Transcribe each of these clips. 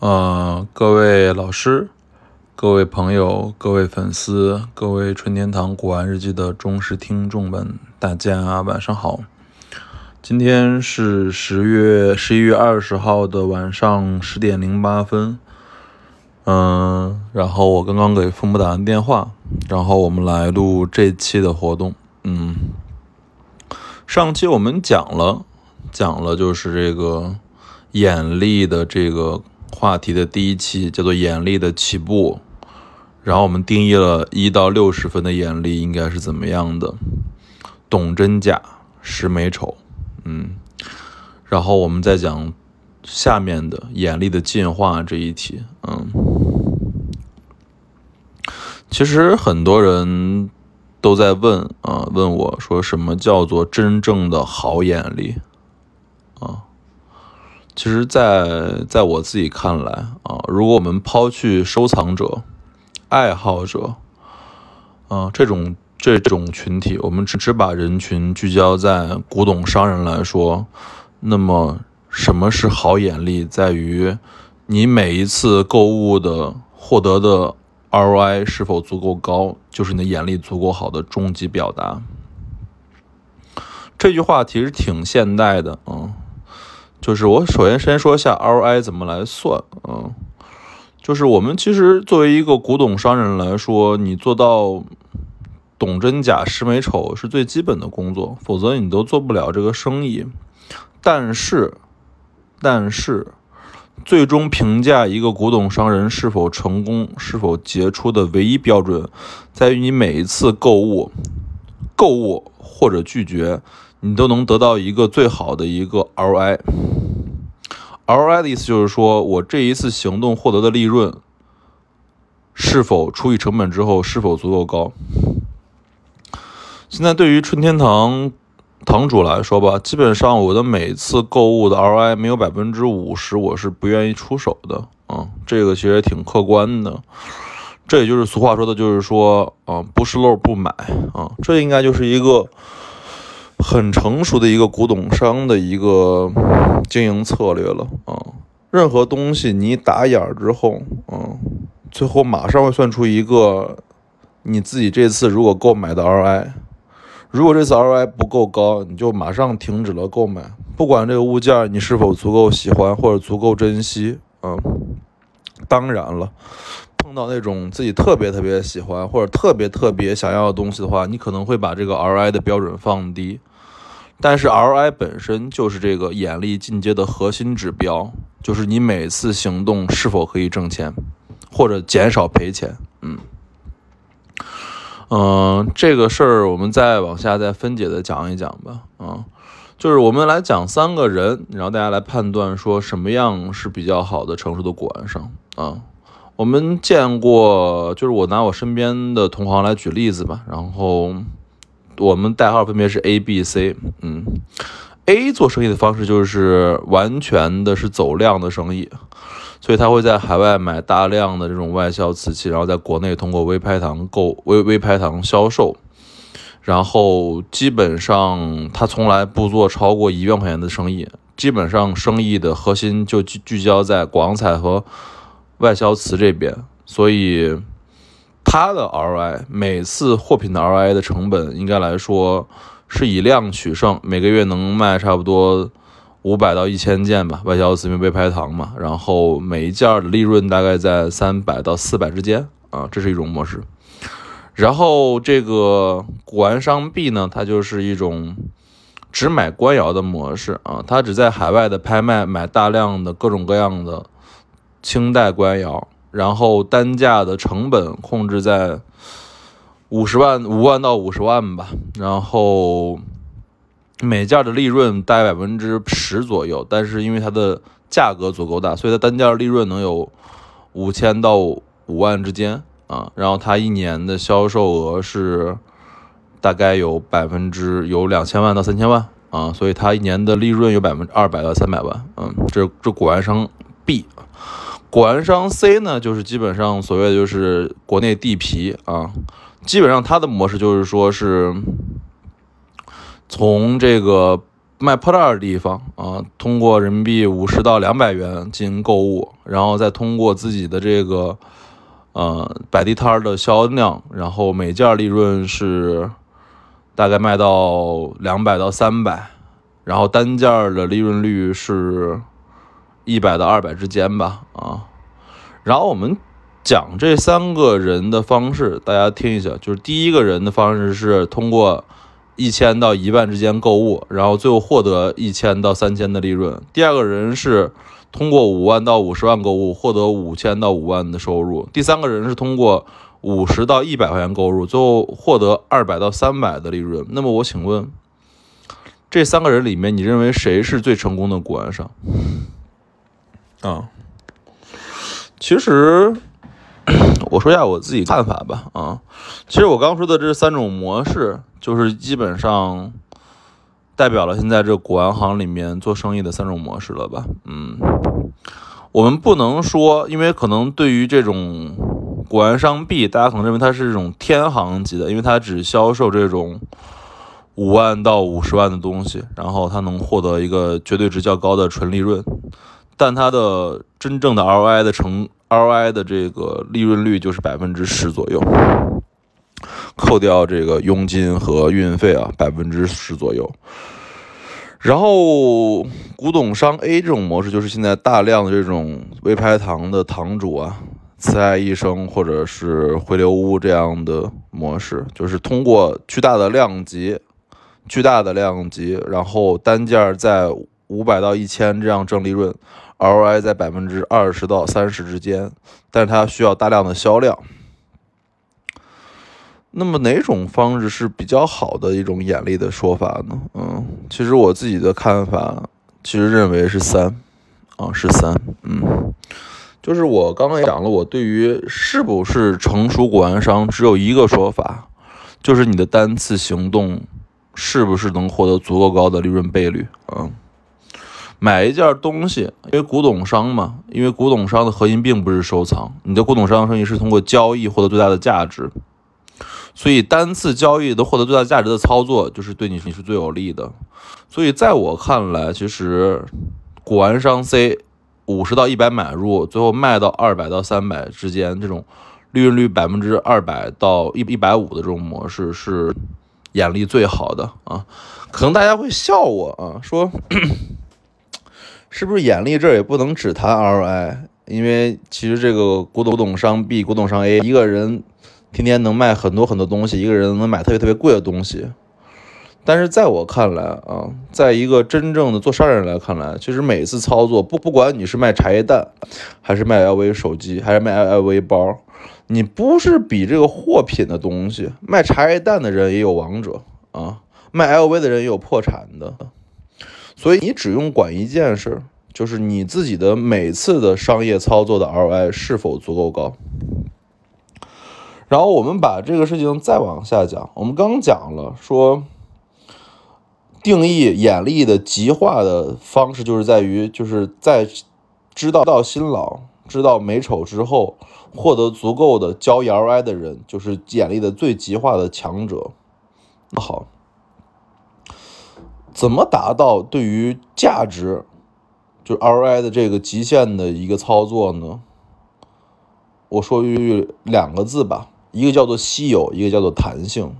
呃，各位老师、各位朋友、各位粉丝、各位春天堂古玩日记的忠实听众们，大家晚上好。今天是十月十一月二十号的晚上十点零八分。嗯，然后我刚刚给父母打完电话，然后我们来录这期的活动。嗯，上期我们讲了，讲了就是这个眼力的这个。话题的第一期叫做“眼力的起步”，然后我们定义了一到六十分的眼力应该是怎么样的，懂真假，识美丑，嗯，然后我们再讲下面的眼力的进化这一题，嗯，其实很多人都在问啊，问我说什么叫做真正的好眼力啊？其实，在在我自己看来啊，如果我们抛去收藏者、爱好者，啊这种这种群体，我们只只把人群聚焦在古董商人来说，那么什么是好眼力？在于你每一次购物的获得的 ROI 是否足够高，就是你的眼力足够好的终极表达。这句话其实挺现代的，嗯。就是我首先先说一下 ROI 怎么来算，嗯，就是我们其实作为一个古董商人来说，你做到懂真假识美丑是最基本的工作，否则你都做不了这个生意。但是，但是，最终评价一个古董商人是否成功、是否杰出的唯一标准，在于你每一次购物、购物或者拒绝。你都能得到一个最好的一个 ROI。ROI 的意思就是说我这一次行动获得的利润是否除以成本之后是否足够高。现在对于春天堂堂主来说吧，基本上我的每次购物的 ROI 没有百分之五十，我是不愿意出手的。嗯，这个其实挺客观的。这也就是俗话说的，就是说，啊，不是漏不买。啊，这应该就是一个。很成熟的一个古董商的一个经营策略了啊！任何东西你打眼儿之后，嗯，最后马上会算出一个你自己这次如果购买的 R I，。如果这次 R I 不够高，你就马上停止了购买，不管这个物件你是否足够喜欢或者足够珍惜，嗯。当然了，碰到那种自己特别特别喜欢或者特别特别想要的东西的话，你可能会把这个 RI 的标准放低。但是 RI 本身就是这个眼力进阶的核心指标，就是你每次行动是否可以挣钱，或者减少赔钱。嗯，嗯，这个事儿我们再往下再分解的讲一讲吧。啊，就是我们来讲三个人，然后大家来判断说什么样是比较好的成熟的古玩商。啊，我们见过，就是我拿我身边的同行来举例子吧，然后。我们代号分别是 A、B、C。嗯，A 做生意的方式就是完全的是走量的生意，所以他会在海外买大量的这种外销瓷器，然后在国内通过微拍堂购微微拍堂销售，然后基本上他从来不做超过一万块钱的生意，基本上生意的核心就聚聚焦在广彩和外销瓷这边，所以。它的 ROI 每次货品的 ROI 的成本应该来说是以量取胜，每个月能卖差不多五百到一千件吧，外销瓷面微拍糖嘛，然后每一件的利润大概在三百到四百之间啊，这是一种模式。然后这个古玩商 B 呢，它就是一种只买官窑的模式啊，它只在海外的拍卖买大量的各种各样的清代官窑。然后单价的成本控制在五十万五万到五十万吧，然后每件的利润大概百分之十左右，但是因为它的价格足够大，所以它单件利润能有五千到五万之间啊。然后它一年的销售额是大概有百分之有两千万到三千万啊，所以它一年的利润有百分之二百到三百万。嗯，这这古玩商 B。古玩商 C 呢，就是基本上所谓的就是国内地皮啊，基本上它的模式就是说是从这个卖破烂的地方啊，通过人民币五十到两百元进行购物，然后再通过自己的这个呃摆地摊的销量，然后每件利润是大概卖到两百到三百，然后单件的利润率是一百到二百之间吧啊。然后我们讲这三个人的方式，大家听一下，就是第一个人的方式是通过。一千到一万之间购物，然后最后获得一千到三千的利润。第二个人是通过五万到五十万购物，获得五千到五万的收入。第三个人是通过五十到一百块钱购入，最后获得二百到三百的利润。那么我请问，这三个人里面，你认为谁是最成功的股玩商？啊，其实。我说一下我自己看法吧，啊，其实我刚说的这三种模式，就是基本上代表了现在这古玩行里面做生意的三种模式了吧，嗯，我们不能说，因为可能对于这种古玩商币，大家可能认为它是这种天行级的，因为它只销售这种五万到五十万的东西，然后它能获得一个绝对值较高的纯利润，但它的真正的 ROI 的成。ROI 的这个利润率就是百分之十左右，扣掉这个佣金和运费啊，百分之十左右。然后古董商 A 这种模式，就是现在大量的这种微拍堂的堂主啊，慈爱一生或者是回流屋这样的模式，就是通过巨大的量级、巨大的量级，然后单件在五百到一千这样挣利润。ROI 在百分之二十到三十之间，但是它需要大量的销量。那么哪种方式是比较好的一种眼力的说法呢？嗯，其实我自己的看法，其实认为是三，啊是三，嗯，就是我刚刚讲了，我对于是不是成熟古玩商只有一个说法，就是你的单次行动是不是能获得足够高的利润倍率，啊。买一件东西，因为古董商嘛，因为古董商的核心并不是收藏，你的古董商生意是通过交易获得最大的价值，所以单次交易能获得最大价值的操作，就是对你你是最有利的。所以在我看来，其实古玩商 C 五十到一百买入，最后卖到二百到三百之间，这种利润率百分之二百到一一百五的这种模式是眼力最好的啊。可能大家会笑我啊，说。是不是眼力这儿也不能只谈 ROI？因为其实这个古董董商 B、古董商 A 一个人天天能卖很多很多东西，一个人能买特别特别贵的东西。但是在我看来啊，在一个真正的做商人来看来，其实每次操作不不管你是卖茶叶蛋，还是卖 LV 手机，还是卖 LV 包，你不是比这个货品的东西，卖茶叶蛋的人也有王者啊，卖 LV 的人也有破产的。所以你只用管一件事，就是你自己的每次的商业操作的 ROI 是否足够高。然后我们把这个事情再往下讲，我们刚讲了说，定义眼力的极化的方式，就是在于就是在知道到新老、知道美丑之后，获得足够的交易 ROI 的人，就是眼力的最极化的强者。那好。怎么达到对于价值，就是 ROI 的这个极限的一个操作呢？我说一句两个字吧，一个叫做稀有，一个叫做弹性。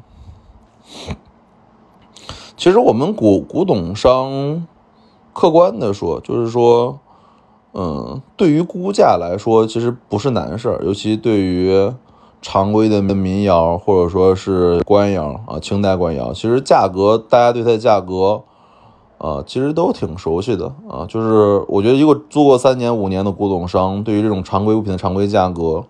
其实我们古古董商，客观的说，就是说，嗯，对于估价来说，其实不是难事儿，尤其对于。常规的民窑或者说是官窑啊，清代官窑，其实价格大家对它的价格，啊，其实都挺熟悉的啊。就是我觉得一个做过三年五年的古董商，对于这种常规物品的常规价格，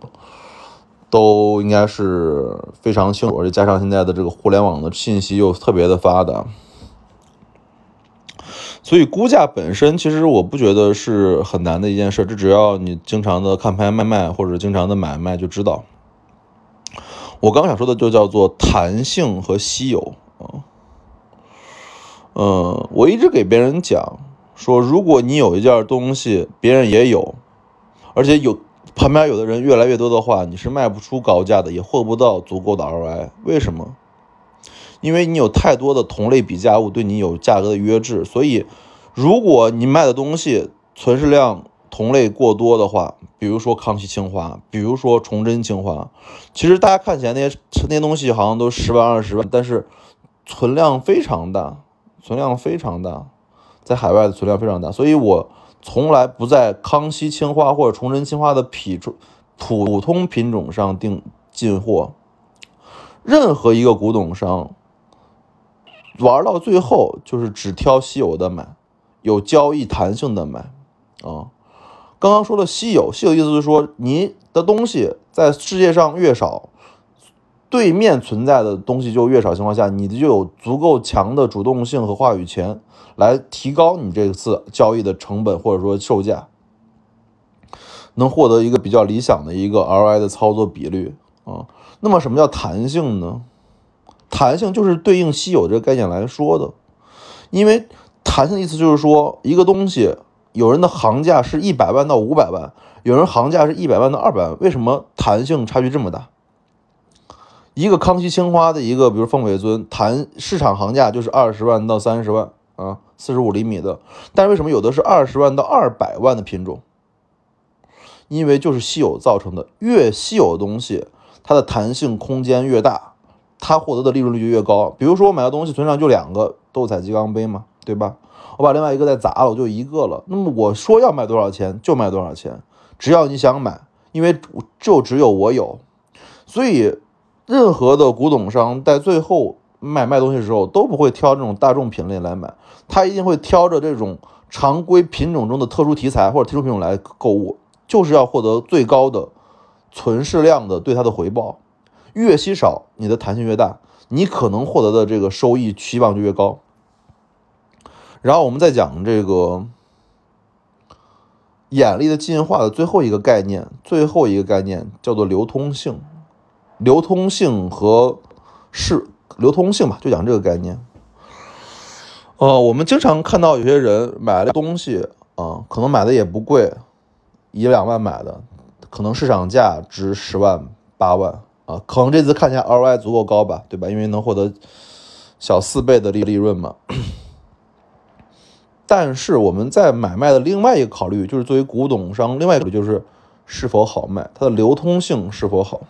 都应该是非常清楚。而且加上现在的这个互联网的信息又特别的发达，所以估价本身其实我不觉得是很难的一件事。这只要你经常的看拍卖卖或者经常的买卖就知道。我刚想说的就叫做弹性和稀有啊，嗯，我一直给别人讲说，如果你有一件东西，别人也有，而且有旁边有的人越来越多的话，你是卖不出高价的，也获不到足够的 ROI。为什么？因为你有太多的同类比价物对你有价格的约制，所以如果你卖的东西存世量同类过多的话，比如说康熙青花，比如说崇祯青花，其实大家看起来那些那些东西好像都十万二十万，但是存量非常大，存量非常大，在海外的存量非常大，所以我从来不在康熙青花或者崇祯青花的品种普通品种上定进货。任何一个古董商玩到最后，就是只挑稀有的买，有交易弹性的买啊。刚刚说的稀有，稀有意思是说，你的东西在世界上越少，对面存在的东西就越少情况下，你就有足够强的主动性和话语权来提高你这次交易的成本或者说售价，能获得一个比较理想的一个 ROI 的操作比率啊。那么什么叫弹性呢？弹性就是对应稀有这个概念来说的，因为弹性的意思就是说一个东西。有人的行价是一百万到五百万，有人行价是一百万到二百万，为什么弹性差距这么大？一个康熙青花的一个，比如凤尾尊，谈市场行价就是二十万到三十万啊，四十五厘米的，但是为什么有的是二十万到二百万的品种？因为就是稀有造成的，越稀有的东西，它的弹性空间越大，它获得的利润率就越高。比如说我买的东西存上就两个斗彩鸡缸杯嘛，对吧？我把另外一个再砸了，我就一个了。那么我说要卖多少钱就卖多少钱，只要你想买，因为就只有我有。所以，任何的古董商在最后卖卖东西的时候都不会挑这种大众品类来买，他一定会挑着这种常规品种中的特殊题材或者特殊品种来购物，就是要获得最高的存世量的对它的回报。越稀少，你的弹性越大，你可能获得的这个收益期望就越高。然后我们再讲这个眼力的进化的最后一个概念，最后一个概念叫做流通性。流通性和是流通性吧，就讲这个概念。呃，我们经常看到有些人买了东西啊，可能买的也不贵，一两万买的，可能市场价值十万八万啊，可能这次看起来 ROI 足够高吧，对吧？因为能获得小四倍的利利润嘛。但是我们在买卖的另外一个考虑，就是作为古董商，另外一个就是是否好卖，它的流通性是否好。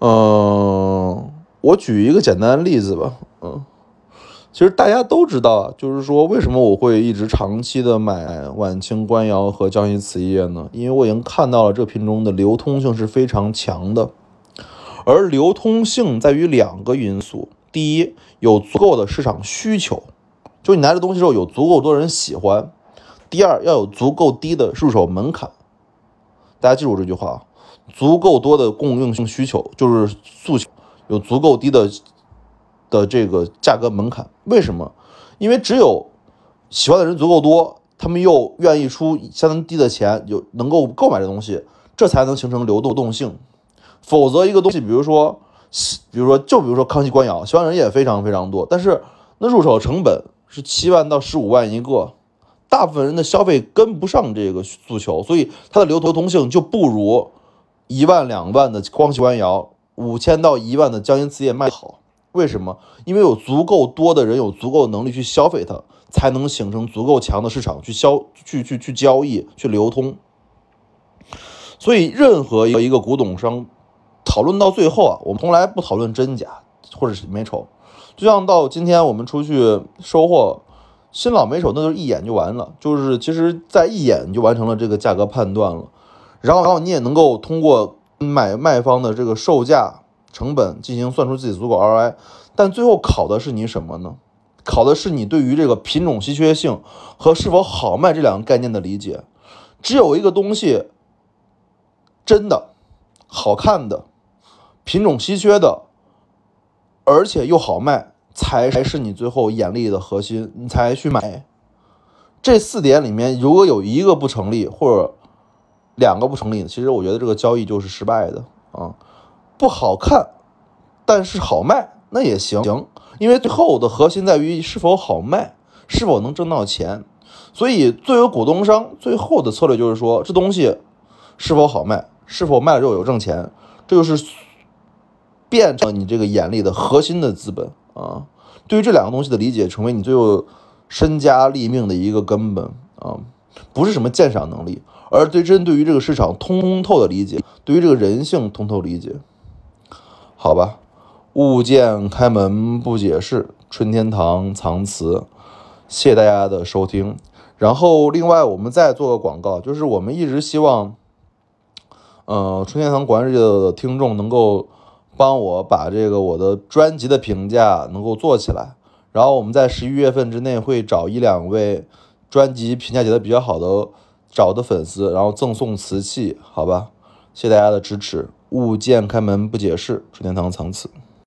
嗯，我举一个简单的例子吧。嗯，其实大家都知道，就是说为什么我会一直长期的买晚清官窑和江西瓷业呢？因为我已经看到了这品种的流通性是非常强的，而流通性在于两个因素：第一，有足够的市场需求。就你拿着东西之后有足够多人喜欢，第二要有足够低的入手门槛，大家记住这句话啊，足够多的供应性需求就是诉求，有足够低的的这个价格门槛。为什么？因为只有喜欢的人足够多，他们又愿意出相当低的钱，有能够购买这东西，这才能形成流动动性。否则一个东西，比如说，比如说就比如说康熙官窑，喜欢人也非常非常多，但是那入手成本。是七万到十五万一个，大部分人的消费跟不上这个诉求，所以它的流通性就不如一万两万的光绪官窑，五千到一万的江阴瓷业卖好。为什么？因为有足够多的人有足够能力去消费它，才能形成足够强的市场去销去去去交易去流通。所以，任何一个一个古董商讨论到最后啊，我们从来不讨论真假或者是美丑。就像到今天我们出去收货，新老美丑，那就是一眼就完了，就是其实在一眼就完成了这个价格判断了，然后然后你也能够通过买卖方的这个售价成本进行算出自己足够 ROI，但最后考的是你什么呢？考的是你对于这个品种稀缺性和是否好卖这两个概念的理解。只有一个东西真的好看的品种稀缺的。而且又好卖，才才是你最后眼力的核心，你才去买。这四点里面，如果有一个不成立，或者两个不成立，其实我觉得这个交易就是失败的啊。不好看，但是好卖，那也行行，因为最后的核心在于是否好卖，是否能挣到钱。所以作为股东商，最后的策略就是说，这东西是否好卖，是否卖了之后有挣钱，这就是。变成你这个眼里的核心的资本啊。对于这两个东西的理解，成为你最后身家立命的一个根本啊，不是什么鉴赏能力，而对针对于这个市场通透的理解，对于这个人性通透理解。好吧，物件开门不解释，春天堂藏词，谢谢大家的收听。然后另外我们再做个广告，就是我们一直希望，呃，春天堂管理的听众能够。帮我把这个我的专辑的评价能够做起来，然后我们在十一月份之内会找一两位专辑评价写的比较好的找的粉丝，然后赠送瓷器，好吧？谢谢大家的支持。物见开门不解释，祝天堂藏此。